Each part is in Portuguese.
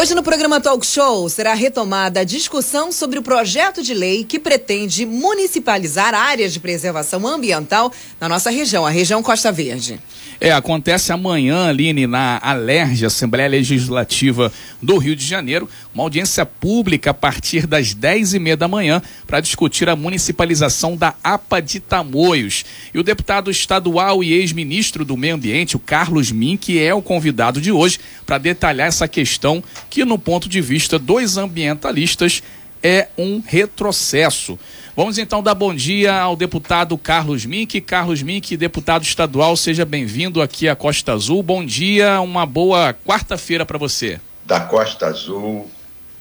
Hoje no programa Talk Show será retomada a discussão sobre o projeto de lei que pretende municipalizar áreas de preservação ambiental na nossa região, a região Costa Verde. É, acontece amanhã, Aline, na Alerj, Assembleia Legislativa do Rio de Janeiro, uma audiência pública a partir das 10 e meia da manhã para discutir a municipalização da APA de Tamoios. E o deputado estadual e ex-ministro do Meio Ambiente, o Carlos Mink, é o convidado de hoje para detalhar essa questão que, no ponto de vista dos ambientalistas, é um retrocesso. Vamos então dar bom dia ao deputado Carlos Mink. Carlos Mink, deputado estadual, seja bem-vindo aqui à Costa Azul. Bom dia, uma boa quarta-feira para você. Da Costa Azul,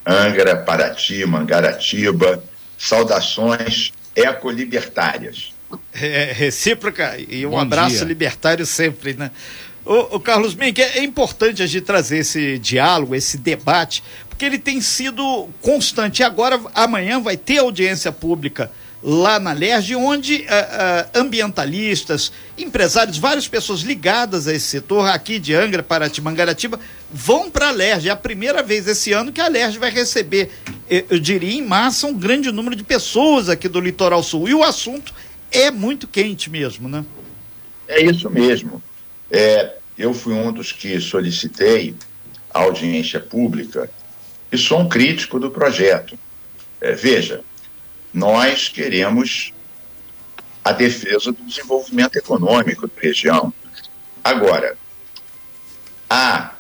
Angra, Paraty, Mangaratiba, saudações ecolibertárias. É, recíproca e um bom abraço dia. libertário sempre, né? O, Carlos Mink, é importante a gente trazer esse diálogo, esse debate, porque ele tem sido constante. Agora, amanhã, vai ter audiência pública lá na LERJ, onde uh, uh, ambientalistas, empresários, várias pessoas ligadas a esse setor, aqui de Angra, Paraty, Mangaratiba, vão para a LERJ. É a primeira vez esse ano que a LERJ vai receber, eu diria, em massa, um grande número de pessoas aqui do Litoral Sul. E o assunto é muito quente mesmo, né? É isso mesmo. É, eu fui um dos que solicitei a audiência pública e sou um crítico do projeto. É, veja, nós queremos a defesa do desenvolvimento econômico da região. Agora, a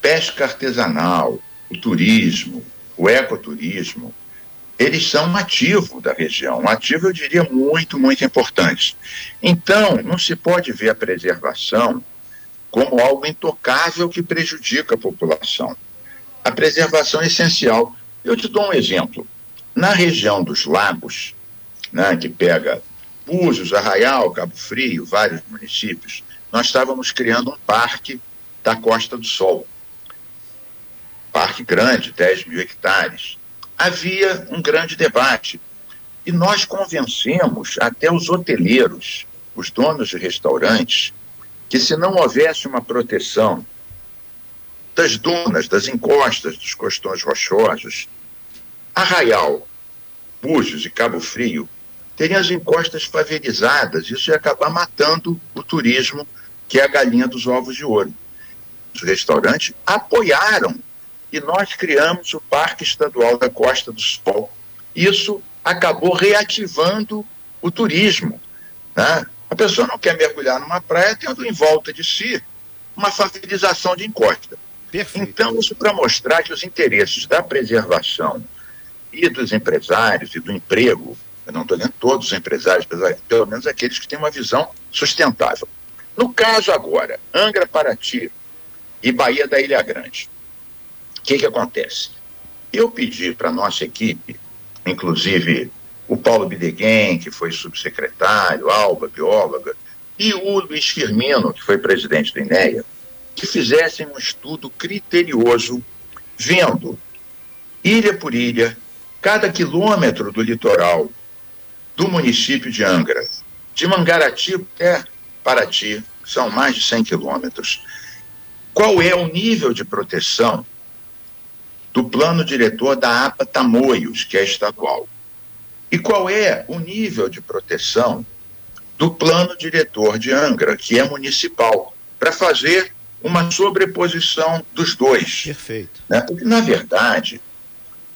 pesca artesanal, o turismo, o ecoturismo, eles são um ativo da região, um ativo, eu diria, muito, muito importante. Então, não se pode ver a preservação como algo intocável que prejudica a população. A preservação é essencial. Eu te dou um exemplo. Na região dos lagos, né, que pega Búzios, Arraial, Cabo Frio, vários municípios, nós estávamos criando um parque da Costa do Sol. Parque grande, 10 mil hectares. Havia um grande debate. E nós convencemos até os hoteleiros, os donos de restaurantes, que se não houvesse uma proteção das dunas, das encostas, dos costões rochosos, Arraial, Búzios e Cabo Frio teriam as encostas favelizadas. Isso ia acabar matando o turismo, que é a galinha dos ovos de ouro. Os restaurantes apoiaram e nós criamos o Parque Estadual da Costa do Sol. Isso acabou reativando o turismo. Né? A pessoa não quer mergulhar numa praia tendo em volta de si uma favelização de encosta. Perfeito. Então, isso para mostrar que os interesses da preservação e dos empresários e do emprego, eu não estou dizendo todos os empresários, pelo menos aqueles que têm uma visão sustentável. No caso agora, Angra, Paraty e Bahia da Ilha Grande, o que, que acontece? Eu pedi para a nossa equipe, inclusive o Paulo Bideguem, que foi subsecretário, Alba, bióloga, e o Luiz Firmino, que foi presidente do INEA, que fizessem um estudo criterioso, vendo ilha por ilha, cada quilômetro do litoral do município de Angra, de Mangaratiba até Paraty, são mais de 100 quilômetros, qual é o nível de proteção do plano diretor da APA Tamoios, que é estadual. E qual é o nível de proteção do plano diretor de Angra, que é municipal, para fazer uma sobreposição dos dois. Perfeito. Né? Porque, na verdade,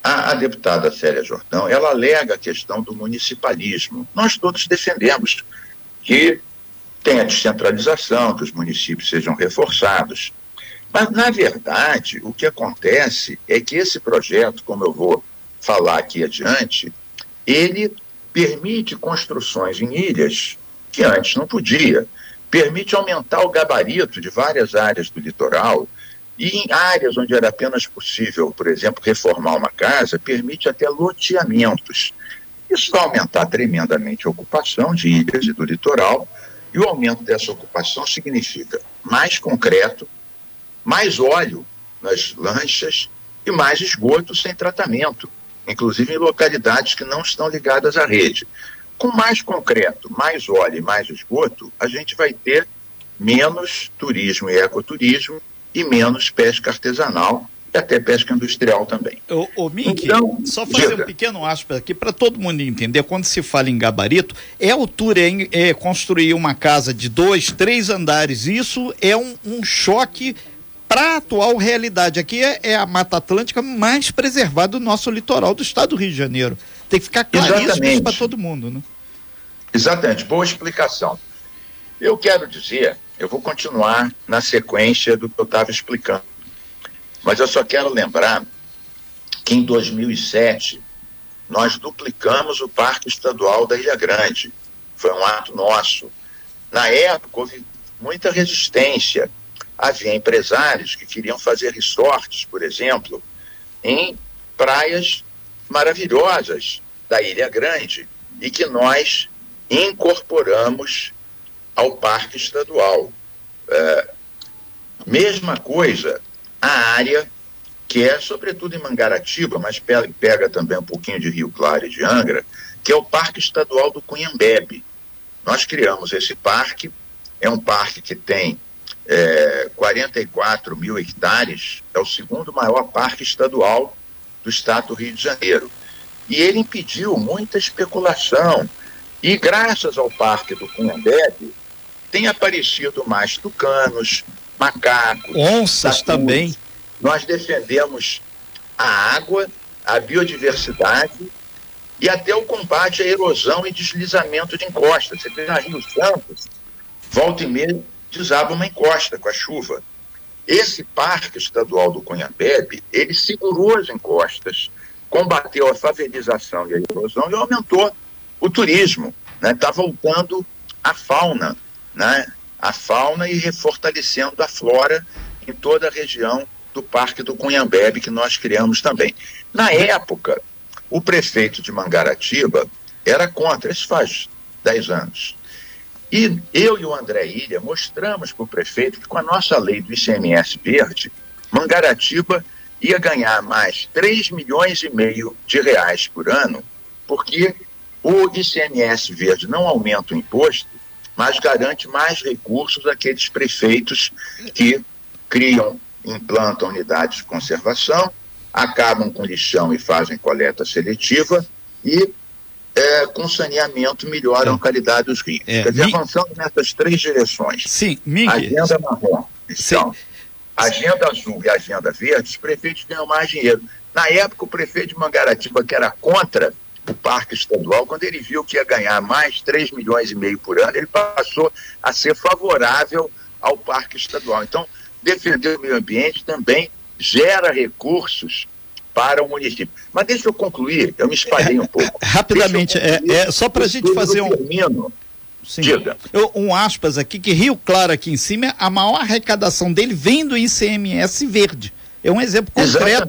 a, a, deputada Célia Jordão, ela alega a questão do municipalismo. Nós todos defendemos que tenha descentralização, que os municípios sejam reforçados. Mas, na verdade, o que acontece é que esse projeto, como eu vou falar aqui adiante, ele permite construções em ilhas que antes não podia, permite aumentar o gabarito de várias áreas do litoral. E em áreas onde era apenas possível, por exemplo, reformar uma casa, permite até loteamentos. Isso vai aumentar tremendamente a ocupação de ilhas e do litoral, e o aumento dessa ocupação significa mais concreto, mais óleo nas lanchas e mais esgoto sem tratamento inclusive em localidades que não estão ligadas à rede. Com mais concreto, mais óleo e mais esgoto, a gente vai ter menos turismo e ecoturismo e menos pesca artesanal e até pesca industrial também. Ô, ô Mink, então, só fazer diga. um pequeno aspas aqui para todo mundo entender, quando se fala em gabarito, é altura, é, é construir uma casa de dois, três andares, isso é um, um choque para a atual realidade. Aqui é, é, a Mata Atlântica mais preservada do nosso litoral do estado do Rio de Janeiro. Tem que ficar claríssimo para todo mundo, né? Exatamente, boa explicação. Eu quero dizer, eu vou continuar na sequência do que eu estava explicando, mas eu só quero lembrar que em 2007 nós duplicamos o Parque Estadual da Ilha Grande. Foi um ato nosso. Na época houve muita resistência. Havia empresários que queriam fazer resorts, por exemplo, em praias maravilhosas da Ilha Grande e que nós incorporamos ao Parque Estadual. É, mesma coisa, a área que é, sobretudo em Mangaratiba, mas pega, também um pouquinho de Rio Claro e de Angra, que é o Parque Estadual do Cunhambebe. Nós criamos esse parque, é um parque que tem é, 44 mil hectares, é o segundo maior parque estadual do estado do Rio de Janeiro. E ele impediu muita especulação. E graças ao Parque do Cunhambebe, tem aparecido mais tucanos, macacos, onças também. Nós defendemos a água, a biodiversidade e até o combate à erosão e deslizamento de encostas. Você vê na Rio Santos, volta e meia desaba uma encosta com a chuva. Esse parque estadual do Cunhambebe, ele segurou as encostas, combateu a favelização e a erosão e aumentou o turismo. Está né? Tá voltando a fauna, né? a fauna e refortalecendo a flora em toda a região do Parque do Cunhambebe, que nós criamos também. Na época, o prefeito de Mangaratiba era contra, isso faz 10 anos. E eu e o André Ilha mostramos para o prefeito que com a nossa lei do ICMS verde, Mangaratiba ia ganhar mais 3 milhões e meio de reais por ano, porque o ICMS verde não aumenta o imposto, mas garante mais recursos àqueles prefeitos que criam, implantam unidades de conservação, acabam com lixão e fazem coleta seletiva e é, com saneamento melhoram a qualidade dos rios. É, Quer dizer, mi... avançando nessas três direções. Sim, Agenda marrom, então, agenda azul e agenda verde, os prefeitos ganham mais dinheiro. Na época, o prefeito de Mangaratiba, que era contra o parque estadual, quando ele viu que ia ganhar mais 3 milhões e meio por ano, ele passou a ser favorável ao parque estadual. Então, defender o meio ambiente também gera recursos para o município. Mas deixa eu concluir, eu me espalhei um pouco. Rapidamente, é, é, só para a gente fazer um. Termino. Sim. Diga. Eu, um aspas aqui, que Rio Claro aqui em cima, a maior arrecadação dele vem do ICMS verde. É um exemplo concreto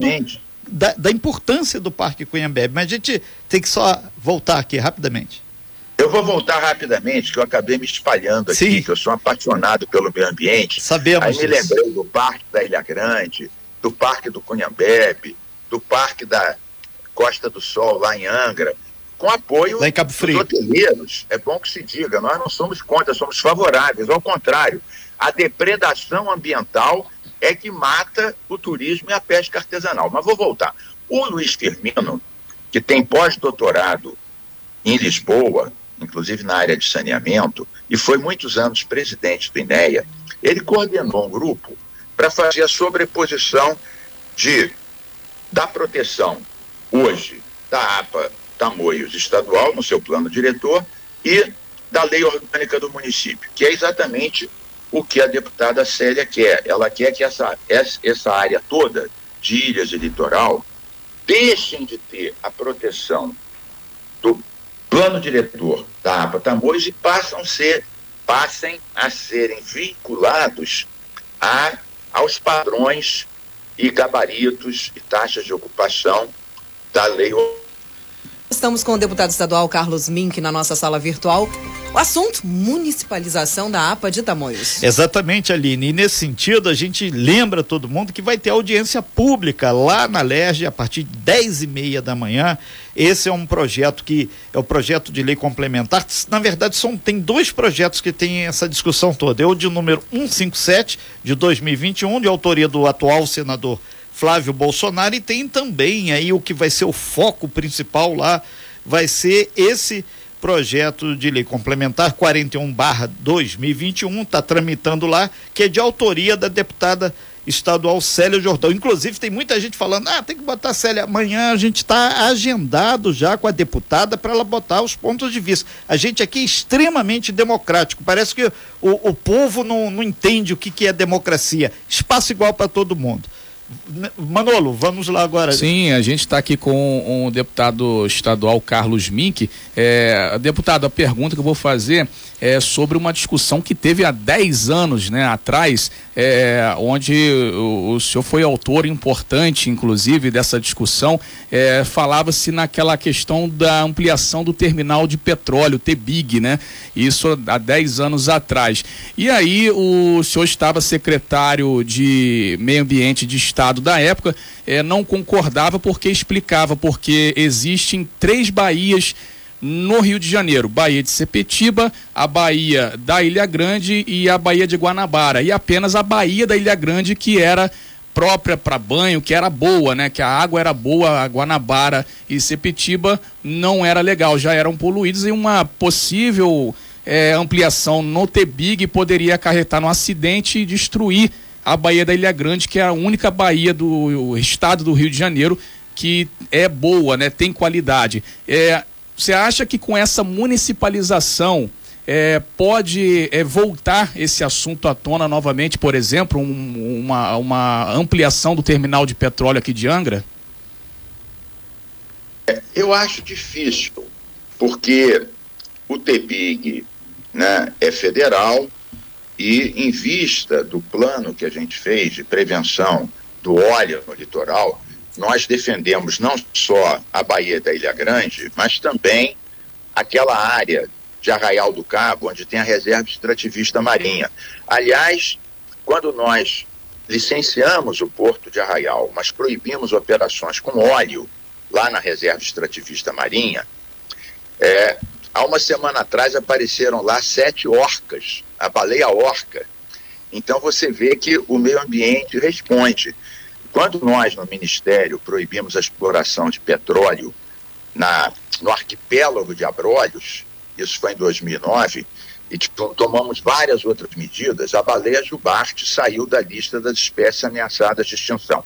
da, da importância do Parque Cunhambebe. Mas a gente tem que só voltar aqui rapidamente. Eu vou voltar rapidamente, que eu acabei me espalhando aqui, Sim. que eu sou apaixonado pelo meio ambiente. Sabemos. Aí me lembrei do Parque da Ilha Grande, do Parque do Cunhambebe, do Parque da Costa do Sol, lá em Angra, com apoio lá em Cabo Frio. dos hoteleiros. É bom que se diga, nós não somos contra, somos favoráveis. Ao contrário, a depredação ambiental é que mata o turismo e a pesca artesanal. Mas vou voltar. O Luiz Firmino, que tem pós-doutorado em Lisboa, inclusive na área de saneamento, e foi muitos anos presidente do INEA, ele coordenou um grupo para fazer a sobreposição de da proteção hoje da APA Tamoios estadual no seu plano diretor e da lei orgânica do município, que é exatamente o que a deputada Célia quer. Ela quer que essa, essa área toda de ilhas e litoral deixem de ter a proteção do plano diretor da APA Tamoios e passam ser, passem a serem vinculados a, aos padrões e gabaritos e taxas de ocupação da lei. Estamos com o deputado estadual Carlos Mink na nossa sala virtual. O assunto, municipalização da APA de Tamoios. Exatamente, Aline. E nesse sentido, a gente lembra todo mundo que vai ter audiência pública lá na LERJ a partir de 10 e meia da manhã. Esse é um projeto que é o projeto de lei complementar. Na verdade, são, tem dois projetos que têm essa discussão toda. É o de número 157 de 2021, de autoria do atual senador Flávio Bolsonaro e tem também aí o que vai ser o foco principal lá, vai ser esse projeto de lei complementar 41 barra 2021, está tramitando lá, que é de autoria da deputada estadual Célia Jordão. Inclusive, tem muita gente falando, ah, tem que botar Célia. Amanhã a gente está agendado já com a deputada para ela botar os pontos de vista. A gente aqui é extremamente democrático. Parece que o, o povo não, não entende o que, que é democracia. Espaço igual para todo mundo. Manolo, vamos lá agora. Sim, a gente está aqui com o deputado estadual Carlos Mink. É, deputado, a pergunta que eu vou fazer é sobre uma discussão que teve há 10 anos né, atrás, é, onde o, o, senhor foi autor importante, inclusive, dessa discussão. É, Falava-se naquela questão da ampliação do terminal de petróleo, TBIG, né? Isso há 10 anos atrás. E aí o senhor estava secretário de Meio Ambiente de Estado da época, é, não concordava porque explicava porque existem três baías no Rio de Janeiro, Baía de Sepetiba, a Baía da Ilha Grande e a Baía de Guanabara. E apenas a Baía da Ilha Grande que era própria para banho, que era boa, né? Que a água era boa, a Guanabara e Sepetiba não era legal, já eram poluídos e uma possível é, ampliação no Tebig poderia acarretar no acidente e destruir a Baía da Ilha Grande, que é a única baía do estado do Rio de Janeiro que é boa, né? Tem qualidade. É, você acha que com essa municipalização é, pode é, voltar esse assunto à tona novamente, por exemplo, um, uma, uma ampliação do terminal de petróleo aqui de Angra? É, eu acho difícil, porque o TEPIG né, é federal e, em vista do plano que a gente fez de prevenção do óleo no litoral, nós defendemos não só a Baía da Ilha Grande, mas também aquela área de Arraial do Cabo, onde tem a reserva extrativista marinha. Aliás, quando nós licenciamos o porto de Arraial, mas proibimos operações com óleo lá na reserva extrativista marinha, é, há uma semana atrás apareceram lá sete orcas, a baleia orca. Então você vê que o meio ambiente responde. Quando nós, no Ministério, proibimos a exploração de petróleo na, no arquipélago de Abrolhos, isso foi em 2009, e tomamos várias outras medidas, a baleia jubarte saiu da lista das espécies ameaçadas de extinção.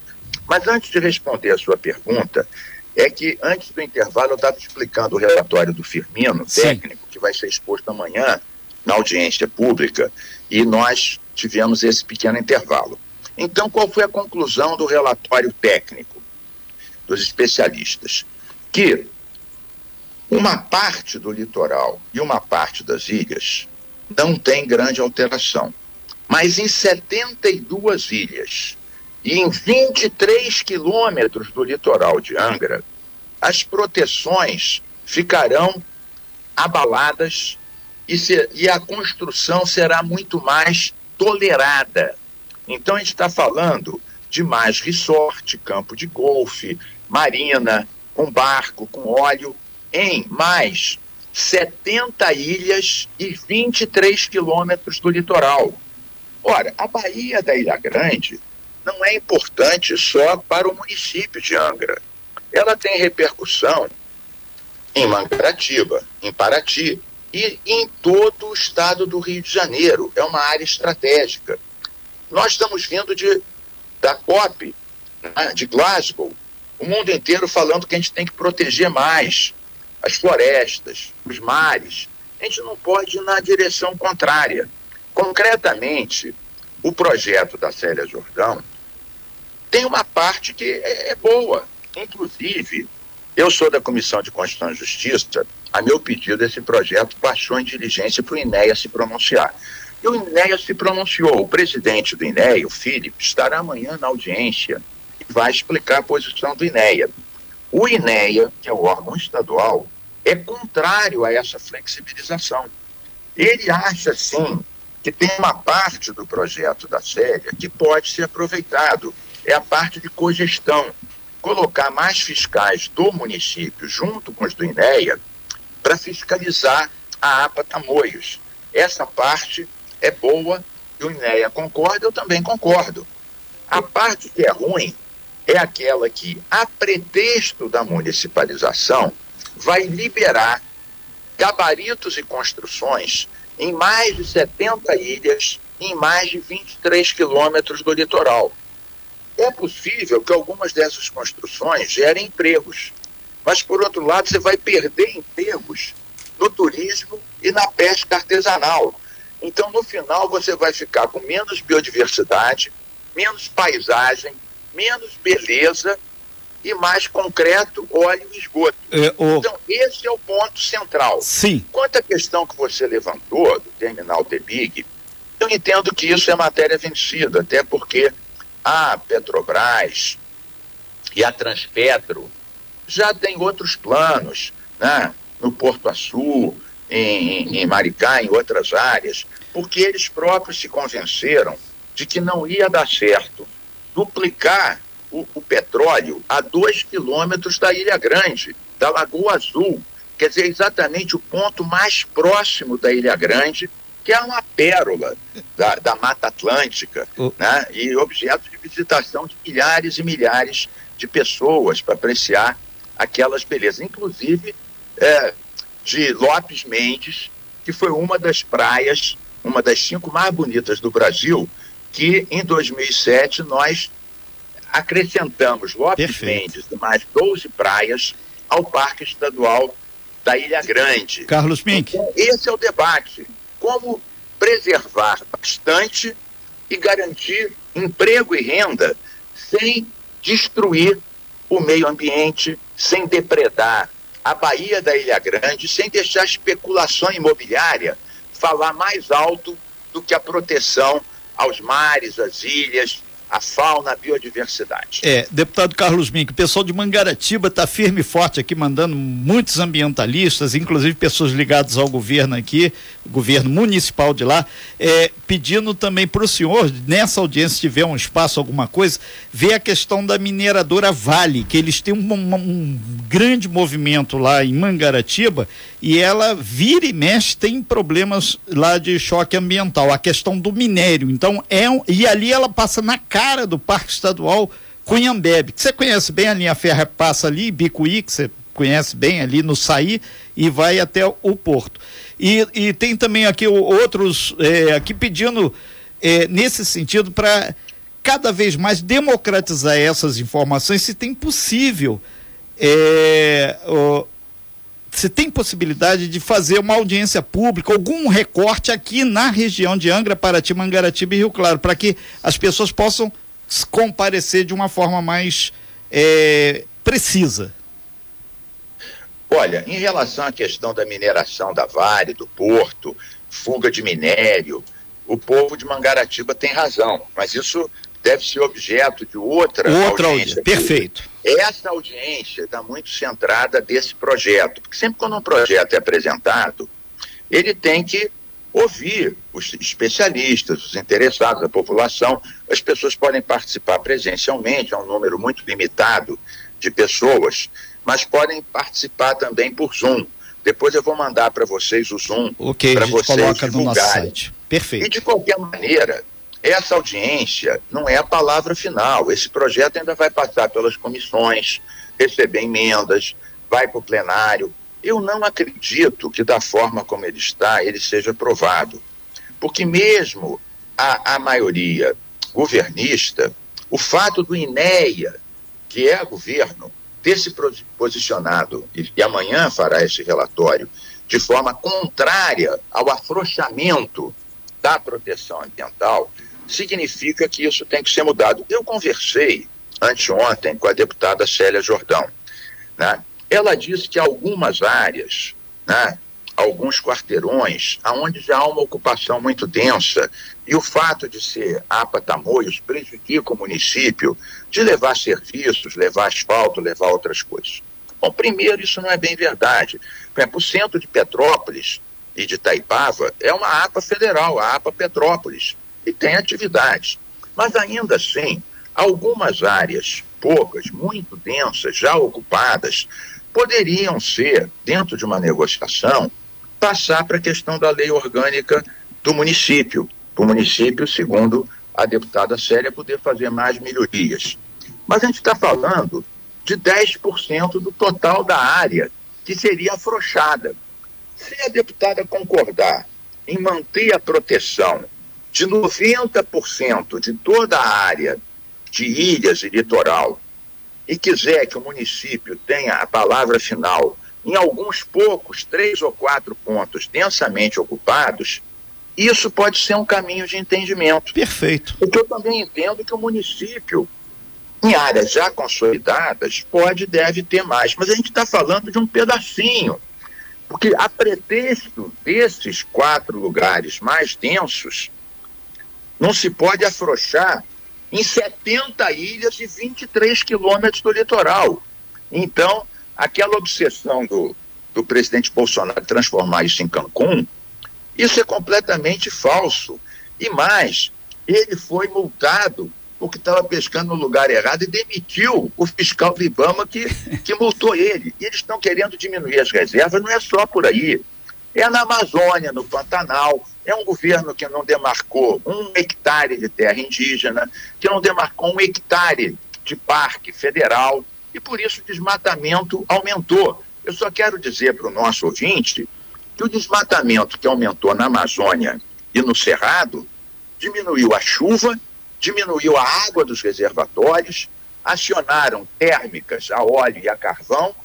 Mas antes de responder a sua pergunta, é que antes do intervalo eu estava explicando o relatório do Firmino, técnico, Sim. que vai ser exposto amanhã na audiência pública, e nós tivemos esse pequeno intervalo. Então, qual foi a conclusão do relatório técnico dos especialistas? Que uma parte do litoral e uma parte das ilhas não tem grande alteração. Mas em 72 ilhas e em 23 quilômetros do litoral de Angra, as proteções ficarão abaladas e, se, e a construção será muito mais tolerada então a gente está falando de mais resort, campo de golfe, marina, com barco, com óleo, em mais 70 ilhas e 23 quilômetros do litoral. Ora, a Baía da Ilha Grande não é importante só para o município de Angra. Ela tem repercussão em Mangaratiba, em Paraty e em todo o estado do Rio de Janeiro. É uma área estratégica. Nós estamos vindo de, da COP, né, de Glasgow, o mundo inteiro falando que a gente tem que proteger mais as florestas, os mares. A gente não pode ir na direção contrária. Concretamente, o projeto da Célia Jordão tem uma parte que é, é boa. Inclusive, eu sou da Comissão de Constituição e Justiça, a meu pedido, esse projeto baixou em diligência para o INEA se pronunciar. E o INEA se pronunciou. O presidente do INEA, o Felipe, estará amanhã na audiência e vai explicar a posição do INEA. O INEA, que é o órgão estadual, é contrário a essa flexibilização. Ele acha, sim, que tem uma parte do projeto da Célia que pode ser aproveitado. É a parte de cogestão. Colocar mais fiscais do município junto com os do INEA para fiscalizar a APA Tamoios. Essa parte é boa e o INEA concorda, eu também concordo. A parte que é ruim é aquela que, a pretexto da municipalização, vai liberar gabaritos e construções em mais de 70 ilhas, em mais de 23 quilômetros do litoral. É possível que algumas dessas construções gerem empregos, mas, por outro lado, você vai perder empregos no turismo e na pesca artesanal. Então, no final, você vai ficar com menos biodiversidade, menos paisagem, menos beleza e mais concreto, óleo e esgoto. É, o... Então, esse é o ponto central. Sim. Quanto à questão que você levantou do terminal Big, eu entendo que isso é matéria vencida, até porque a Petrobras e a Transpetro já têm outros planos, né? no Porto Açu, em, em Maricá, em outras áreas, porque eles próprios se convenceram de que não ia dar certo duplicar o, o petróleo a dois quilômetros da Ilha Grande, da Lagoa Azul, quer dizer, exatamente o ponto mais próximo da Ilha Grande, que é uma pérola da, da Mata Atlântica, né? e objeto de visitação de milhares e milhares de pessoas para apreciar aquelas belezas, inclusive é, de Lopes Mendes, que foi uma das praias, uma das cinco mais bonitas do Brasil, que em 2007 nós acrescentamos Lopes Perfeito. Mendes e mais 12 praias ao Parque Estadual da Ilha Grande. Carlos Mink. Então, esse é o debate. Como preservar bastante e garantir emprego e renda sem destruir o meio ambiente, sem depredar a Baía da Ilha Grande, sem deixar a especulação imobiliária falar mais alto do que a proteção aos mares, às ilhas, a fauna, a biodiversidade. É, deputado Carlos Mink, o pessoal de Mangaratiba está firme e forte aqui, mandando muitos ambientalistas, inclusive pessoas ligadas ao governo aqui, governo municipal de lá, é, pedindo também para o senhor, nessa audiência, se tiver um espaço, alguma coisa, ver a questão da mineradora Vale, que eles têm um, um, um grande movimento lá em Mangaratiba e ela vira e mexe, tem problemas lá de choque ambiental, a questão do minério. Então, é um, e ali ela passa na cara do Parque Estadual Cunhambebe, que você conhece bem, a linha ferra passa ali, Bicuí, que você conhece bem ali no Saí e vai até o Porto. E, e tem também aqui outros é, aqui pedindo é, nesse sentido para cada vez mais democratizar essas informações, se tem possível. É, você tem possibilidade de fazer uma audiência pública, algum recorte aqui na região de Angra, Paraty, Mangaratiba e Rio Claro, para que as pessoas possam comparecer de uma forma mais é, precisa? Olha, em relação à questão da mineração da Vale, do Porto, fuga de minério, o povo de Mangaratiba tem razão, mas isso deve ser objeto de outra, outra audiência. audiência. Perfeito. Essa audiência está muito centrada desse projeto, porque sempre quando um projeto é apresentado, ele tem que ouvir os especialistas, os interessados, a população. As pessoas podem participar presencialmente, é um número muito limitado de pessoas, mas podem participar também por Zoom. Depois eu vou mandar para vocês o Zoom okay, para vocês coloca divulgarem. No nosso site. Perfeito. E de qualquer maneira, essa audiência não é a palavra final. Esse projeto ainda vai passar pelas comissões, receber emendas, vai para o plenário. Eu não acredito que, da forma como ele está, ele seja aprovado. Porque, mesmo a, a maioria governista, o fato do INEA, que é governo, ter se posicionado e, e amanhã fará esse relatório de forma contrária ao afrouxamento da proteção ambiental, significa que isso tem que ser mudado. Eu conversei anteontem com a deputada Célia Jordão. Né? Ela disse que algumas áreas, né, alguns quarteirões aonde já há uma ocupação muito densa e o fato de ser APA Tamoios prejudica o município de levar serviços, levar asfalto, levar outras coisas. Bom, primeiro, isso não é bem verdade. Por exemplo, o centro de Petrópolis e de Taipava é uma APA federal, a APA Petrópolis, e tem atividades. Mas ainda assim, algumas áreas, poucas, muito densas, já ocupadas, poderiam ser, dentro de uma negociação, passar para a questão da lei orgânica do município, para o município, segundo a deputada Célia, poder fazer mais melhorias. Mas a gente está falando de 10% do total da área que seria afrouxada. Se a deputada concordar em manter a proteção de 90% de toda a área de ilhas e litoral e quiser que o município tenha a palavra final em alguns poucos, três ou quatro pontos densamente ocupados, isso pode ser um caminho de entendimento. Perfeito. Porque eu também entendo que o município, em áreas já consolidadas, pode e deve ter mais. Mas a gente está falando de um pedacinho. Porque a pretexto desses quatro lugares mais densos, não se pode afrouxar em 70 ilhas e 23 quilômetros do litoral. Então, aquela obsessão do, do presidente Bolsonaro transformar isso em Cancún, isso é completamente falso. E mais, ele foi multado porque estava pescando no lugar errado e demitiu o fiscal do Ibama que, que multou ele. E eles estão querendo diminuir as reservas, não é só por aí. É na Amazônia, no Pantanal, é um governo que não demarcou um hectare de terra indígena, que não demarcou um hectare de parque federal, e por isso o desmatamento aumentou. Eu só quero dizer para o nosso ouvinte que o desmatamento que aumentou na Amazônia e no Cerrado diminuiu a chuva, diminuiu a água dos reservatórios, acionaram térmicas a óleo e a carvão,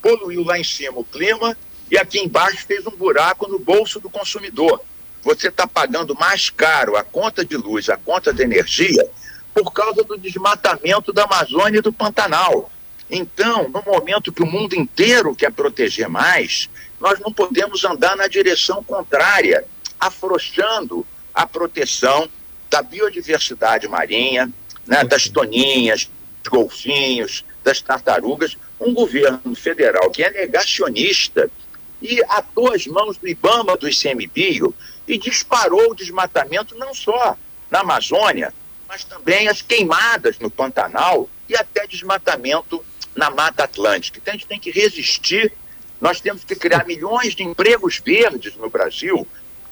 poluiu lá em cima o clima e aqui embaixo fez um buraco no bolso do consumidor você está pagando mais caro a conta de luz, a conta de energia, por causa do desmatamento da Amazônia e do Pantanal. Então, no momento que o mundo inteiro quer proteger mais, nós não podemos andar na direção contrária, afrouxando a proteção da biodiversidade marinha, né, das toninhas, dos golfinhos, das tartarugas. Um governo federal que é negacionista e atou as mãos do IBAMA, do ICMBio, e disparou o desmatamento não só na Amazônia, mas também as queimadas no Pantanal e até desmatamento na Mata Atlântica. Então a gente tem que resistir, nós temos que criar milhões de empregos verdes no Brasil,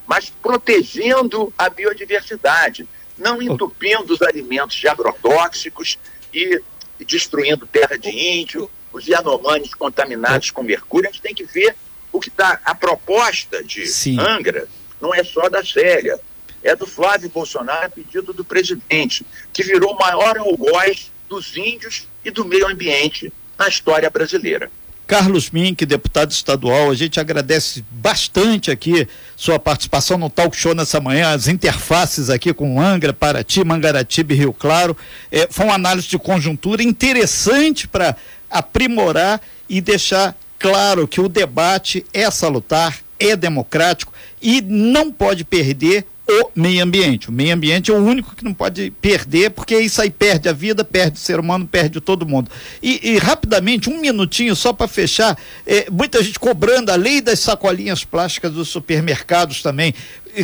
mas protegendo a biodiversidade, não entupindo os alimentos de agrotóxicos e destruindo terra de índio, os Yanomamis contaminados com mercúrio. A gente tem que ver o que está a proposta de Sim. Angra não é só da Célia, é do Flávio Bolsonaro, a pedido do presidente, que virou o maior algoz dos índios e do meio ambiente na história brasileira. Carlos Mink, deputado estadual, a gente agradece bastante aqui sua participação no talk show nessa manhã, as interfaces aqui com Angra, Paraty, Mangaratiba e Rio Claro. É, foi uma análise de conjuntura interessante para aprimorar e deixar claro que o debate é salutar, é democrático e não pode perder o meio ambiente. O meio ambiente é o único que não pode perder, porque isso aí perde a vida, perde o ser humano, perde todo mundo. E, e rapidamente, um minutinho só para fechar, é, muita gente cobrando a lei das sacolinhas plásticas dos supermercados também,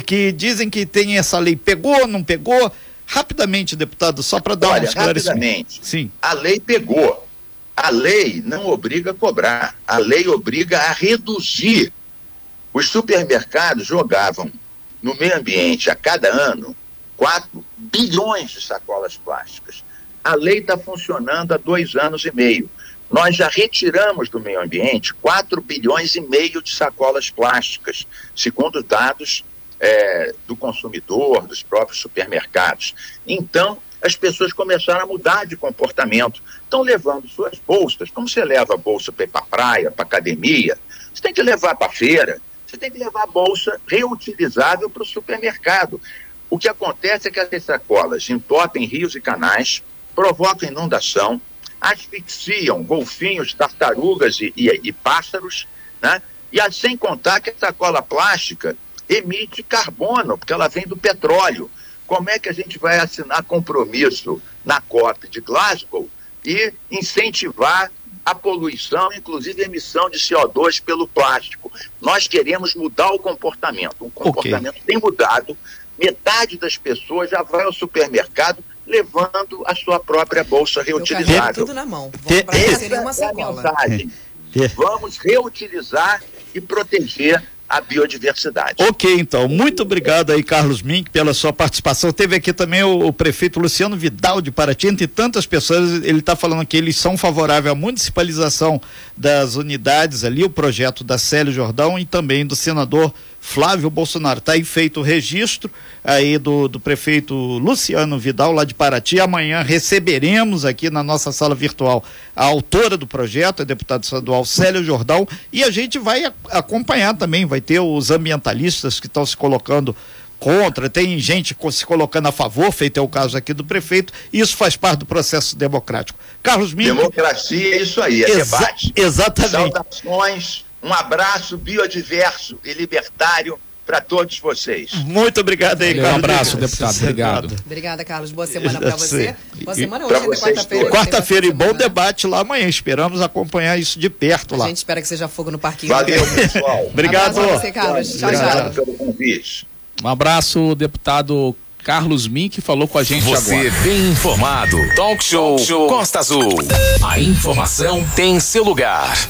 que dizem que tem essa lei. Pegou, não pegou? Rapidamente, deputado, só para dar Olha, um esclarecimento. Rapidamente. Sim. A lei pegou. A lei não obriga a cobrar, a lei obriga a reduzir os supermercados jogavam no meio ambiente a cada ano 4 bilhões de sacolas plásticas. A lei está funcionando há dois anos e meio. Nós já retiramos do meio ambiente 4 bilhões e meio de sacolas plásticas, segundo dados é, do consumidor, dos próprios supermercados. Então, as pessoas começaram a mudar de comportamento. Estão levando suas bolsas, como você leva a bolsa para ir para a praia, para academia, você tem que levar para a feira, você tem que levar a bolsa reutilizável para o supermercado. O que acontece é que as sacolas entopem rios e canais, provocam inundação, asfixiam golfinhos, tartarugas e, e, e pássaros, né? E sem contar que a sacola plástica emite carbono, porque ela vem do petróleo. Como é que a gente vai assinar compromisso na COP de Glasgow e incentivar a poluição, inclusive a emissão de CO2 pelo plástico? Nós queremos mudar o comportamento. O comportamento okay. tem mudado. Metade das pessoas já vai ao supermercado levando a sua própria bolsa reutilizável. tudo na mão. Vamos para uma sacola. É Vamos reutilizar e proteger a biodiversidade. Ok, então. Muito obrigado aí, Carlos Mink, pela sua participação. Teve aqui também o, o prefeito Luciano Vidal de Paraty, entre tantas pessoas, ele está falando que eles são favoráveis à municipalização das unidades ali, o projeto da Célio Jordão e também do senador Flávio Bolsonaro. Está aí feito o registro aí do, do prefeito Luciano Vidal, lá de Paraty. Amanhã receberemos aqui na nossa sala virtual a autora do projeto, a deputada estadual Célio Jordão, e a gente vai acompanhar também, vai ter os ambientalistas que estão se colocando contra, tem gente se colocando a favor, feito é o caso aqui do prefeito, e isso faz parte do processo democrático. Carlos Minho. Democracia é isso aí, é Exa debate. Exatamente. Saudações um abraço biodiverso e libertário para todos vocês. Muito obrigado aí, Carlos. Um abraço, deputado. Obrigado. Obrigada, Carlos. Boa semana para você. Boa semana hoje, é quarta-feira. Quarta-feira e bom debate lá amanhã. Esperamos acompanhar isso de perto lá. A gente espera que seja fogo no parquinho. Valeu, pessoal. obrigado. Um você, Carlos. Tchau, tchau. pelo convite. Um abraço, deputado Carlos Mink falou com a gente Você agora. Você bem informado. Talk show, Talk show Costa Azul. A informação tem seu lugar.